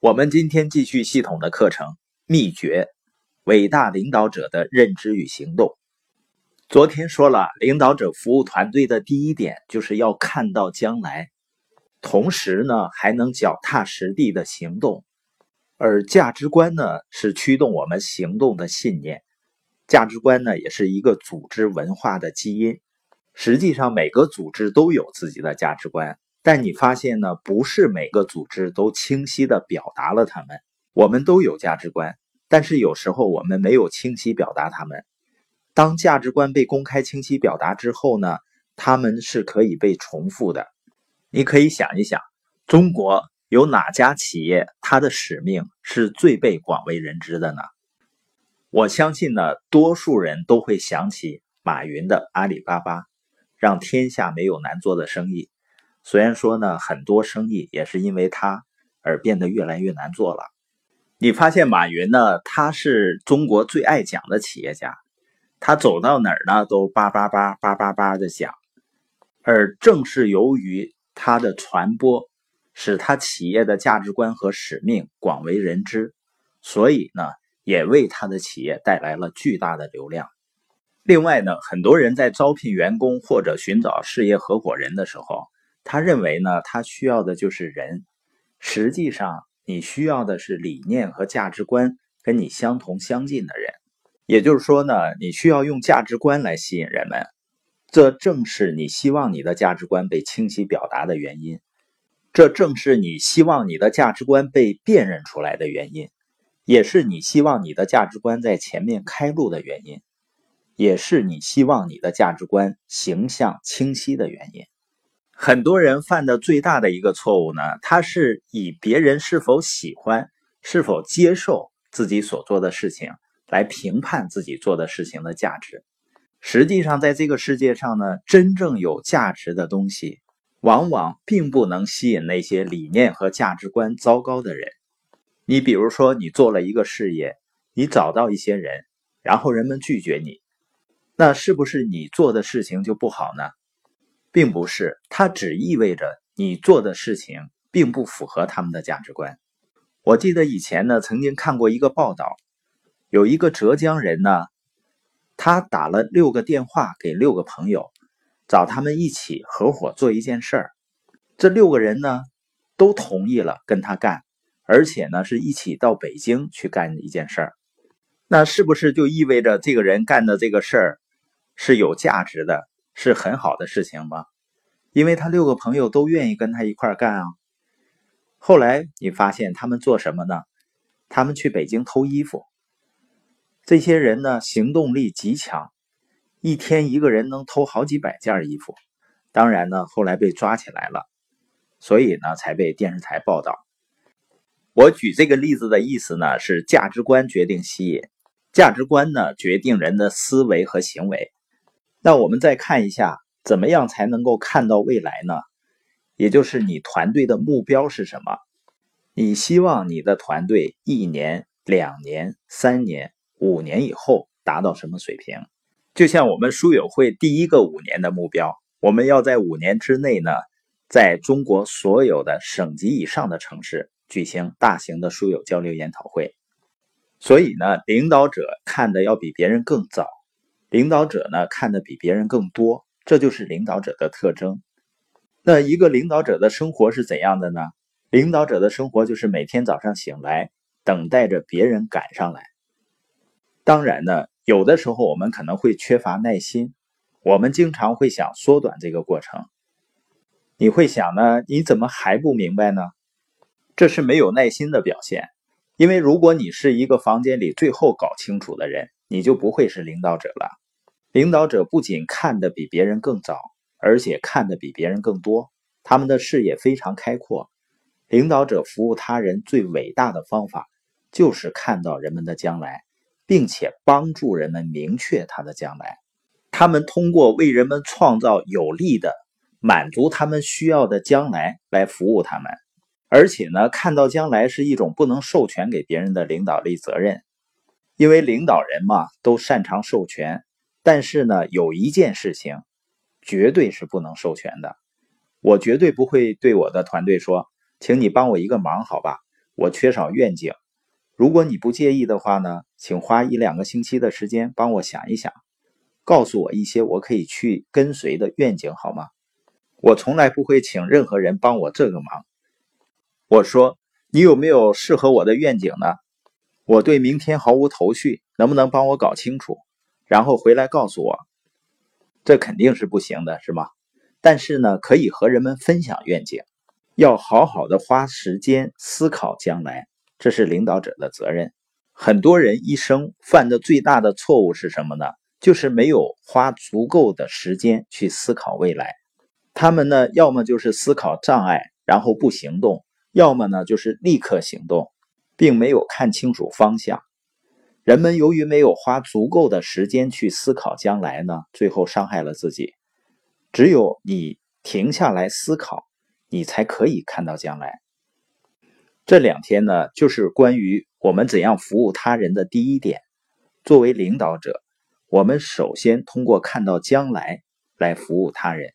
我们今天继续系统的课程，秘诀：伟大领导者的认知与行动。昨天说了，领导者服务团队的第一点就是要看到将来，同时呢还能脚踏实地的行动。而价值观呢是驱动我们行动的信念，价值观呢也是一个组织文化的基因。实际上，每个组织都有自己的价值观。但你发现呢？不是每个组织都清晰的表达了他们。我们都有价值观，但是有时候我们没有清晰表达他们。当价值观被公开清晰表达之后呢？他们是可以被重复的。你可以想一想，中国有哪家企业它的使命是最被广为人知的呢？我相信呢，多数人都会想起马云的阿里巴巴，让天下没有难做的生意。虽然说呢，很多生意也是因为他而变得越来越难做了。你发现马云呢，他是中国最爱讲的企业家，他走到哪儿呢都叭叭叭叭叭叭的讲。而正是由于他的传播，使他企业的价值观和使命广为人知，所以呢，也为他的企业带来了巨大的流量。另外呢，很多人在招聘员工或者寻找事业合伙人的时候，他认为呢，他需要的就是人。实际上，你需要的是理念和价值观跟你相同相近的人。也就是说呢，你需要用价值观来吸引人们。这正是你希望你的价值观被清晰表达的原因。这正是你希望你的价值观被辨认出来的原因，也是你希望你的价值观在前面开路的原因，也是你希望你的价值观形象清晰的原因。很多人犯的最大的一个错误呢，他是以别人是否喜欢、是否接受自己所做的事情来评判自己做的事情的价值。实际上，在这个世界上呢，真正有价值的东西，往往并不能吸引那些理念和价值观糟糕的人。你比如说，你做了一个事业，你找到一些人，然后人们拒绝你，那是不是你做的事情就不好呢？并不是，它只意味着你做的事情并不符合他们的价值观。我记得以前呢，曾经看过一个报道，有一个浙江人呢，他打了六个电话给六个朋友，找他们一起合伙做一件事儿。这六个人呢，都同意了跟他干，而且呢，是一起到北京去干一件事儿。那是不是就意味着这个人干的这个事儿是有价值的？是很好的事情吗？因为他六个朋友都愿意跟他一块干啊。后来你发现他们做什么呢？他们去北京偷衣服。这些人呢，行动力极强，一天一个人能偷好几百件衣服。当然呢，后来被抓起来了，所以呢，才被电视台报道。我举这个例子的意思呢，是价值观决定吸引，价值观呢决定人的思维和行为。那我们再看一下，怎么样才能够看到未来呢？也就是你团队的目标是什么？你希望你的团队一年、两年、三年、五年以后达到什么水平？就像我们书友会第一个五年的目标，我们要在五年之内呢，在中国所有的省级以上的城市举行大型的书友交流研讨会。所以呢，领导者看的要比别人更早。领导者呢看的比别人更多，这就是领导者的特征。那一个领导者的生活是怎样的呢？领导者的生活就是每天早上醒来，等待着别人赶上来。当然呢，有的时候我们可能会缺乏耐心，我们经常会想缩短这个过程。你会想呢？你怎么还不明白呢？这是没有耐心的表现。因为如果你是一个房间里最后搞清楚的人，你就不会是领导者了。领导者不仅看得比别人更早，而且看得比别人更多，他们的视野非常开阔。领导者服务他人最伟大的方法，就是看到人们的将来，并且帮助人们明确他的将来。他们通过为人们创造有利的、满足他们需要的将来来服务他们。而且呢，看到将来是一种不能授权给别人的领导力责任，因为领导人嘛，都擅长授权。但是呢，有一件事情绝对是不能授权的。我绝对不会对我的团队说：“请你帮我一个忙，好吧？我缺少愿景。如果你不介意的话呢，请花一两个星期的时间帮我想一想，告诉我一些我可以去跟随的愿景好吗？我从来不会请任何人帮我这个忙。我说，你有没有适合我的愿景呢？我对明天毫无头绪，能不能帮我搞清楚，然后回来告诉我？这肯定是不行的，是吗？但是呢，可以和人们分享愿景，要好好的花时间思考将来，这是领导者的责任。很多人一生犯的最大的错误是什么呢？就是没有花足够的时间去思考未来。他们呢，要么就是思考障碍，然后不行动；要么呢，就是立刻行动，并没有看清楚方向。人们由于没有花足够的时间去思考将来呢，最后伤害了自己。只有你停下来思考，你才可以看到将来。这两天呢，就是关于我们怎样服务他人的第一点。作为领导者，我们首先通过看到将来来服务他人。